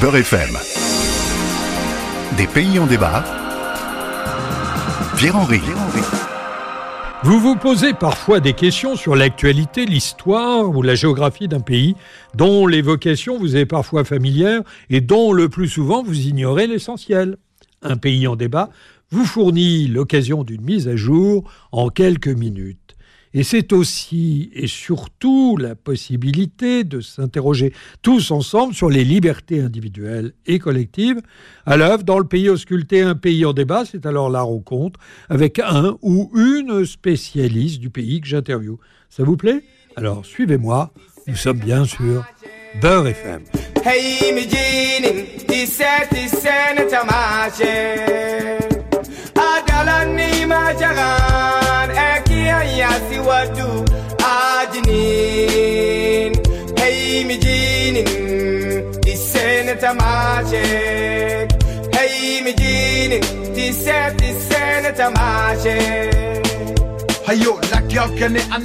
Beurre. Des pays en débat. Pierre-Henri. Vous vous posez parfois des questions sur l'actualité, l'histoire ou la géographie d'un pays dont l'évocation vous est parfois familière et dont le plus souvent vous ignorez l'essentiel. Un pays en débat vous fournit l'occasion d'une mise à jour en quelques minutes. Et c'est aussi et surtout la possibilité de s'interroger tous ensemble sur les libertés individuelles et collectives à l'œuvre dans le pays ausculté, un pays en débat. C'est alors la rencontre avec un ou une spécialiste du pays que j'interviewe. Ça vous plaît? Alors suivez-moi. Nous sommes bien sûr Beurre FM.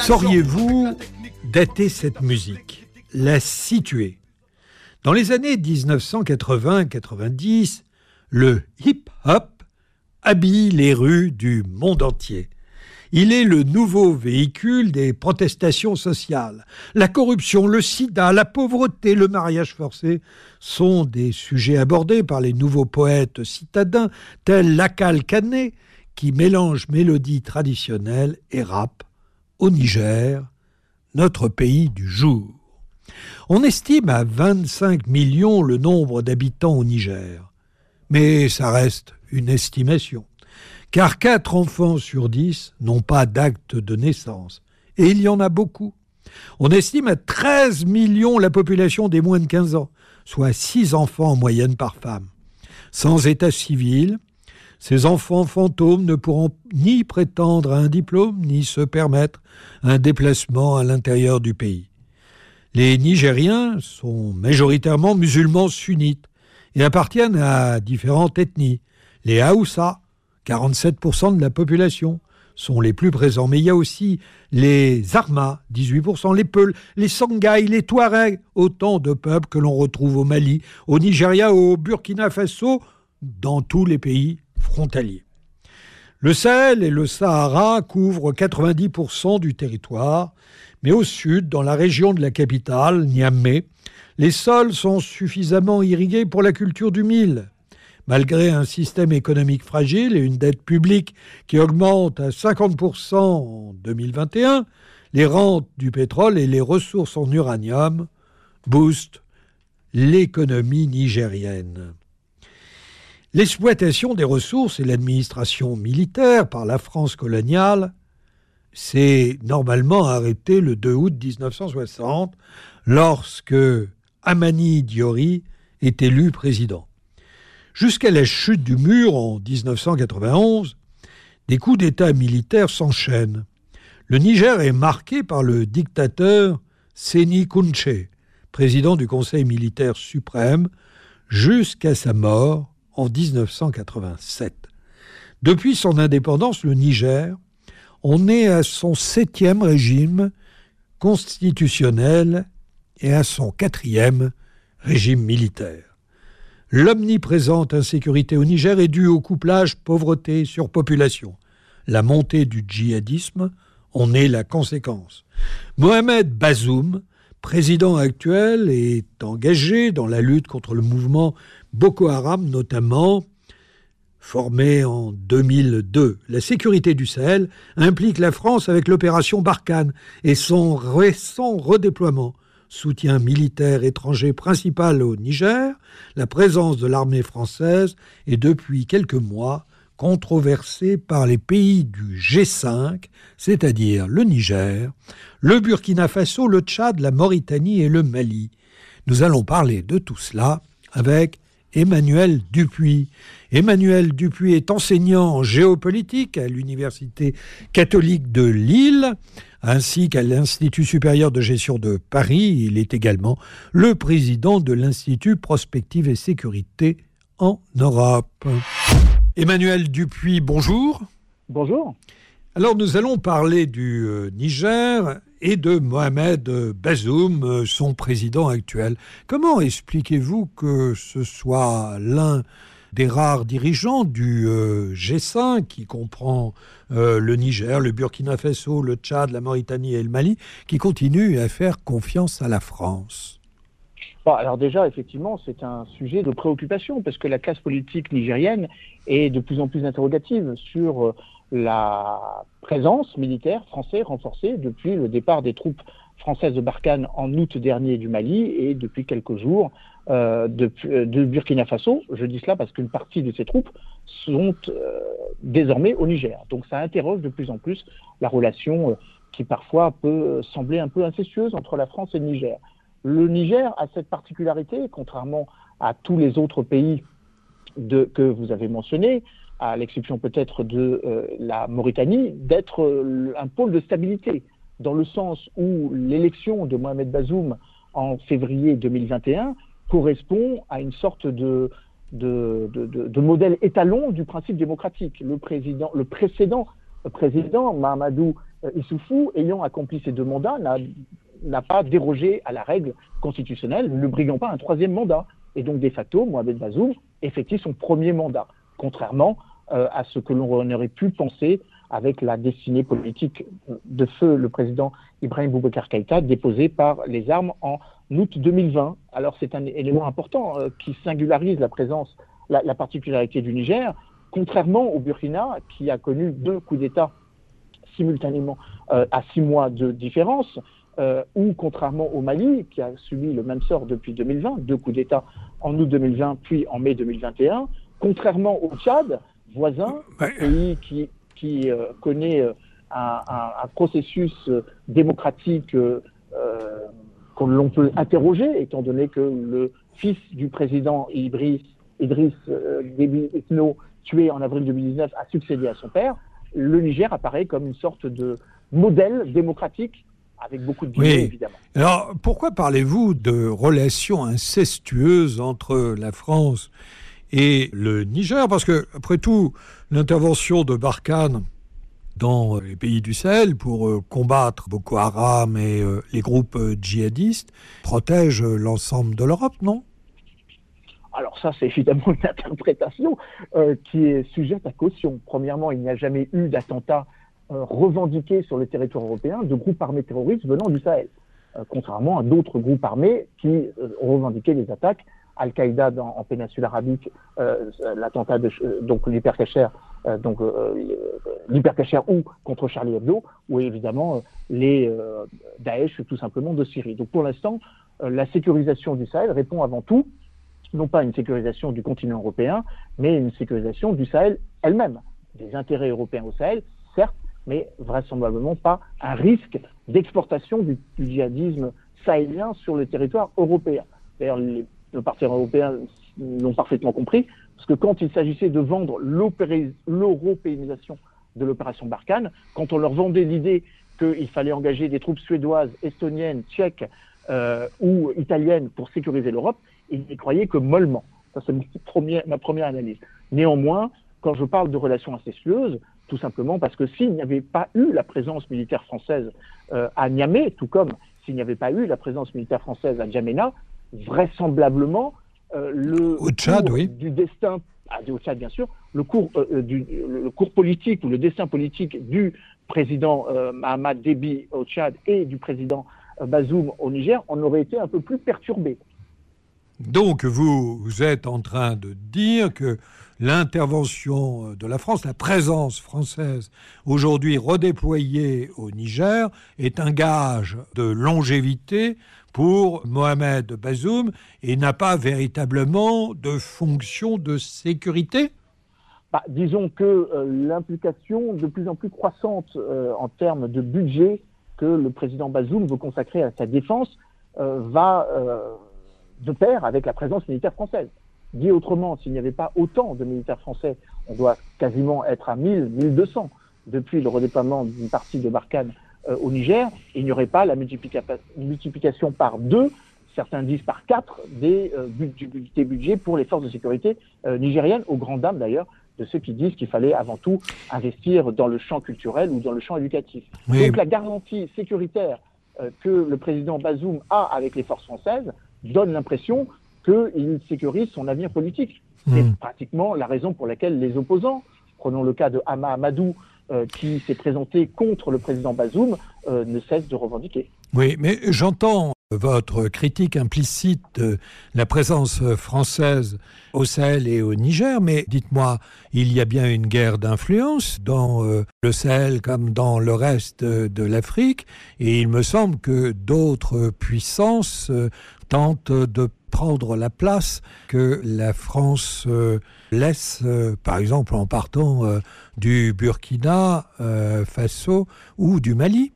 Sauriez-vous dater cette musique, la situer? Dans les années 1980-90, le hip-hop habille les rues du monde entier. Il est le nouveau véhicule des protestations sociales. La corruption, le sida, la pauvreté, le mariage forcé sont des sujets abordés par les nouveaux poètes citadins tels Lakal Kané, qui mélange mélodie traditionnelle et rap au Niger, notre pays du jour. On estime à 25 millions le nombre d'habitants au Niger, mais ça reste une estimation car 4 enfants sur 10 n'ont pas d'acte de naissance. Et il y en a beaucoup. On estime à 13 millions la population des moins de 15 ans, soit 6 enfants en moyenne par femme. Sans état civil, ces enfants fantômes ne pourront ni prétendre à un diplôme, ni se permettre un déplacement à l'intérieur du pays. Les Nigériens sont majoritairement musulmans sunnites et appartiennent à différentes ethnies. Les Haoussa, 47% de la population sont les plus présents. Mais il y a aussi les Armas, 18%, les Peuls, les Sanghaï, les Touaregs, autant de peuples que l'on retrouve au Mali, au Nigeria, au Burkina Faso, dans tous les pays frontaliers. Le Sahel et le Sahara couvrent 90% du territoire, mais au sud, dans la région de la capitale, Niamey, les sols sont suffisamment irrigués pour la culture du mil. Malgré un système économique fragile et une dette publique qui augmente à 50% en 2021, les rentes du pétrole et les ressources en uranium boostent l'économie nigérienne. L'exploitation des ressources et l'administration militaire par la France coloniale s'est normalement arrêtée le 2 août 1960 lorsque Amani Diori est élu président. Jusqu'à la chute du mur en 1991, des coups d'État militaires s'enchaînent. Le Niger est marqué par le dictateur Seni Kunche, président du Conseil militaire suprême, jusqu'à sa mort en 1987. Depuis son indépendance, le Niger en est à son septième régime constitutionnel et à son quatrième régime militaire. L'omniprésente insécurité au Niger est due au couplage pauvreté-surpopulation. La montée du djihadisme en est la conséquence. Mohamed Bazoum, président actuel, est engagé dans la lutte contre le mouvement Boko Haram, notamment formé en 2002. La sécurité du Sahel implique la France avec l'opération Barkhane et son récent redéploiement soutien militaire étranger principal au Niger, la présence de l'armée française est depuis quelques mois controversée par les pays du G5, c'est-à-dire le Niger, le Burkina Faso, le Tchad, la Mauritanie et le Mali. Nous allons parler de tout cela avec Emmanuel Dupuis. Emmanuel Dupuis est enseignant en géopolitique à l'Université catholique de Lille ainsi qu'à l'Institut supérieur de gestion de Paris. Il est également le président de l'Institut Prospective et Sécurité en Europe. Emmanuel Dupuis, bonjour. Bonjour. Alors nous allons parler du euh, Niger et de Mohamed Bazoum, euh, son président actuel. Comment expliquez-vous que ce soit l'un des rares dirigeants du euh, G5, qui comprend le Niger, le Burkina Faso, le Tchad, la Mauritanie et le Mali, qui continue à faire confiance à la France? Alors déjà, effectivement, c'est un sujet de préoccupation parce que la classe politique nigérienne est de plus en plus interrogative sur la présence militaire française renforcée depuis le départ des troupes françaises de Barkhane en août dernier du Mali et depuis quelques jours euh, de, Burkina Faso. Je dis cela parce qu'une partie de ces troupes sont euh, désormais au Niger. Donc ça interroge de plus en plus la relation euh, qui parfois peut sembler un peu incestueuse entre la France et le Niger. Le Niger a cette particularité, contrairement à tous les autres pays que vous avez mentionnés, à l'exception peut-être de euh, la Mauritanie, d'être euh, un pôle de stabilité, dans le sens où l'élection de Mohamed Bazoum en février 2021 correspond à une sorte de, modèle étalon du principe démocratique. Le, précédent président, Mahamadou euh, Issoufou, ayant accompli ses deux mandats, n'a pas dérogé à la règle constitutionnelle, ne briguant pas un troisième mandat. Et donc, de facto, Mohamed Bazoum effectue son premier mandat contrairement à ce que l'on aurait pu penser avec la destinée politique de feu le président Ibrahim Boubacar Keïta déposé par les armes en août 2020. Alors c'est un élément important euh, qui singularise la présence, la, particularité du Niger, contrairement au Burkina qui a connu deux coups d'État simultanément euh, à six mois de différence, ou contrairement au Mali, qui a subi le même sort depuis 2020, deux coups d'État en août 2020 puis en mai 2021, contrairement au Tchad, voisin, pays qui, qui euh, connaît euh, un, processus euh, démocratique que l'on peut interroger, étant donné que le fils du président Idriss, Idriss Déby Itno, tué en avril 2019, a succédé à son père, le Niger apparaît comme une sorte de modèle démocratique avec beaucoup de oui. évidemment. Alors, pourquoi parlez-vous de relations incestueuses entre la France et le Niger, parce que, après tout, l'intervention de Barkhane dans les pays du Sahel pour euh, combattre Boko Haram et euh, les groupes euh, djihadistes protège l'ensemble de l'Europe, non? Alors ça, c'est évidemment une interprétation qui est sujette à caution. Premièrement, il n'y a jamais eu d'attentat revendiqué sur le territoire européen de groupes armés terroristes venant du Sahel, contrairement à d'autres groupes armés qui ont revendiqué des attaques Al-Qaïda en péninsule arabique, euh, l'attentat de euh, donc l'hypercacher, euh, donc ou contre Charlie Hebdo, ou évidemment les Daesh tout simplement de Syrie. Donc pour l'instant, la sécurisation du Sahel répond avant tout non pas à une sécurisation du continent européen, mais une sécurisation du Sahel elle-même, des intérêts européens au Sahel, certes, mais vraisemblablement pas un risque d'exportation du, du, djihadisme sahélien sur le territoire européen. D'ailleurs, les nos partenaires européens l'ont parfaitement compris, parce que quand il s'agissait de vendre l'européanisation de l'opération Barkhane, quand on leur vendait l'idée qu'il fallait engager des troupes suédoises, estoniennes, tchèques euh, ou italiennes pour sécuriser l'Europe, ils n'y croyaient que mollement. Ça, c'est ma première analyse. Néanmoins, quand je parle de relations incestueuses, tout simplement parce que s'il n'y avait pas eu la présence militaire française euh, à Niamey, tout comme s'il n'y avait pas eu la présence militaire française à Djamena, vraisemblablement euh, le cours du destin, ah, au Tchad bien sûr, le cours, euh, euh, du, le cours politique ou le destin politique du président Mahamad Déby au Tchad et du président Bazoum au Niger en aurait été un peu plus perturbé. Donc vous, êtes en train de dire que l'intervention de la France, la présence française aujourd'hui redéployée au Niger est un gage de longévité pour Mohamed Bazoum et n'a pas véritablement de fonction de sécurité. Bah, Disons que euh, l'implication de plus en plus croissante euh, en termes de budget que le président Bazoum veut consacrer à sa défense euh, va de pair avec la présence militaire française. Dit autrement, s'il n'y avait pas autant de militaires français, on doit quasiment être à 1000, 1200 depuis le redéploiement d'une partie de Barkhane euh, au Niger, il n'y aurait pas la multiplication par deux, certains disent par quatre, des, euh, budgets pour les forces de sécurité euh, nigériennes, aux grandes dames d'ailleurs de ceux qui disent qu'il fallait avant tout investir dans le champ culturel ou dans le champ éducatif. Donc la garantie sécuritaire que le président Bazoum a avec les forces françaises donne l'impression qu'il sécurise son avenir politique. C'est hmm. pratiquement la raison pour laquelle les opposants, prenons le cas de Hama Amadou, euh, qui s'est présenté contre le président Bazoum, euh, ne cessent de revendiquer. Oui, mais j'entends votre critique implicite de la présence française au Sahel et au Niger, mais dites-moi, il y a bien une guerre d'influence dans euh, le Sahel comme dans le reste de l'Afrique, et il me semble que d'autres puissances euh, tentent de prendre la place que la France euh, laisse, par exemple en partant du Burkina Faso ou du Mali.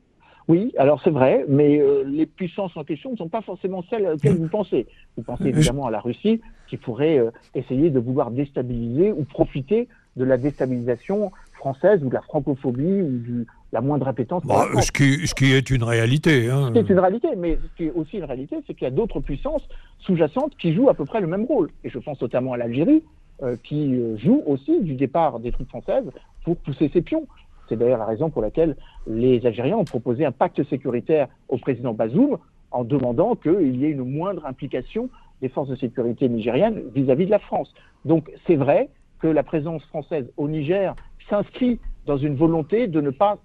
Oui, alors c'est vrai, mais euh, les puissances en question ne sont pas forcément celles auxquelles vous pensez. Vous pensez évidemment à la Russie, qui pourrait euh, essayer de vouloir déstabiliser ou profiter de la déstabilisation française ou de la francophobie ou de la moindre appétence. Bah, ce, qui, ce, qui, est une réalité. Hein. Ce qui est une réalité, mais ce qui est aussi une réalité, c'est qu'il y a d'autres puissances sous-jacentes qui jouent à peu près le même rôle. Et je pense notamment à l'Algérie, euh, qui joue aussi du départ des troupes françaises pour pousser ses pions. C'est d'ailleurs la raison pour laquelle les Algériens ont proposé un pacte sécuritaire au président Bazoum en demandant qu'il y ait une moindre implication des forces de sécurité nigériennes vis-à-vis de la France. Donc c'est vrai que la présence française au Niger s'inscrit dans une volonté de ne pas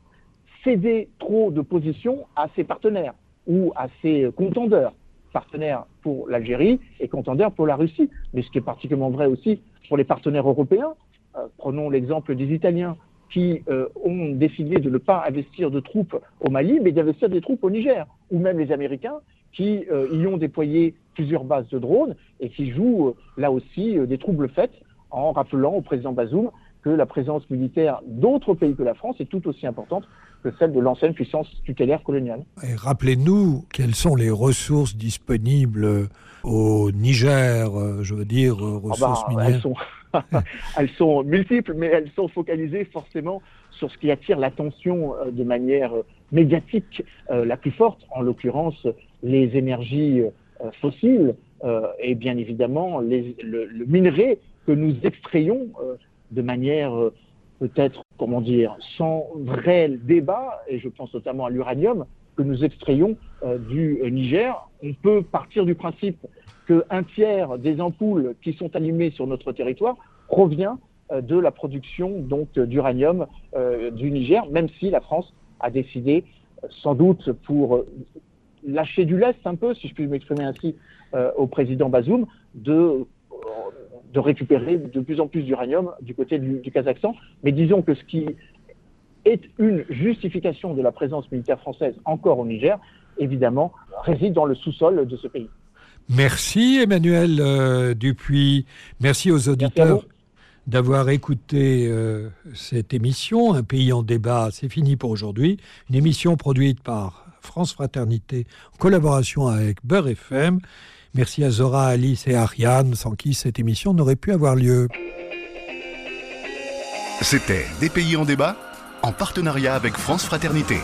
céder trop de position à ses partenaires ou à ses contendeurs, partenaires pour l'Algérie et contendeurs pour la Russie. Mais ce qui est particulièrement vrai aussi pour les partenaires européens. Euh, prenons l'exemple des Italiens qui euh, ont décidé de ne pas investir de troupes au Mali, mais d'investir des troupes au Niger, ou même les Américains qui euh, y ont déployé plusieurs bases de drones et qui jouent là aussi des troubles faits en rappelant au président Bazoum que la présence militaire d'autres pays que la France est tout aussi importante que celle de l'ancienne puissance tutélaire coloniale. Rappelez-nous quelles sont les ressources disponibles au Niger, je veux dire, ah ressources bah, minières. elles sont multiples, mais elles sont focalisées forcément sur ce qui attire l'attention euh, de manière euh, médiatique euh, la plus forte, en l'occurrence les énergies fossiles et bien évidemment le, minerai que nous extrayons de manière peut-être, comment dire, sans vrai débat, et je pense notamment à l'uranium, que nous extrayons du Niger. On peut partir du principe qu'un tiers des ampoules qui sont allumées sur notre territoire provient euh, de la production donc d'uranium euh, du Niger, même si la France a décidé, euh, sans doute pour lâcher du lest un peu, si je puis m'exprimer ainsi, au président Bazoum, de, de récupérer de plus en plus d'uranium du côté du, du, Kazakhstan. Mais disons que ce qui est une justification de la présence militaire française encore au Niger, évidemment, réside dans le sous-sol de ce pays. Merci Emmanuel euh, Dupuis. Merci aux auditeurs d'avoir écouté euh, cette émission. Un pays en débat, c'est fini pour aujourd'hui. Une émission produite par France Fraternité en collaboration avec Beurre FM. Merci à Zora, Alice et Ariane, sans qui cette émission n'aurait pu avoir lieu. C'était Des pays en débat en partenariat avec France Fraternité.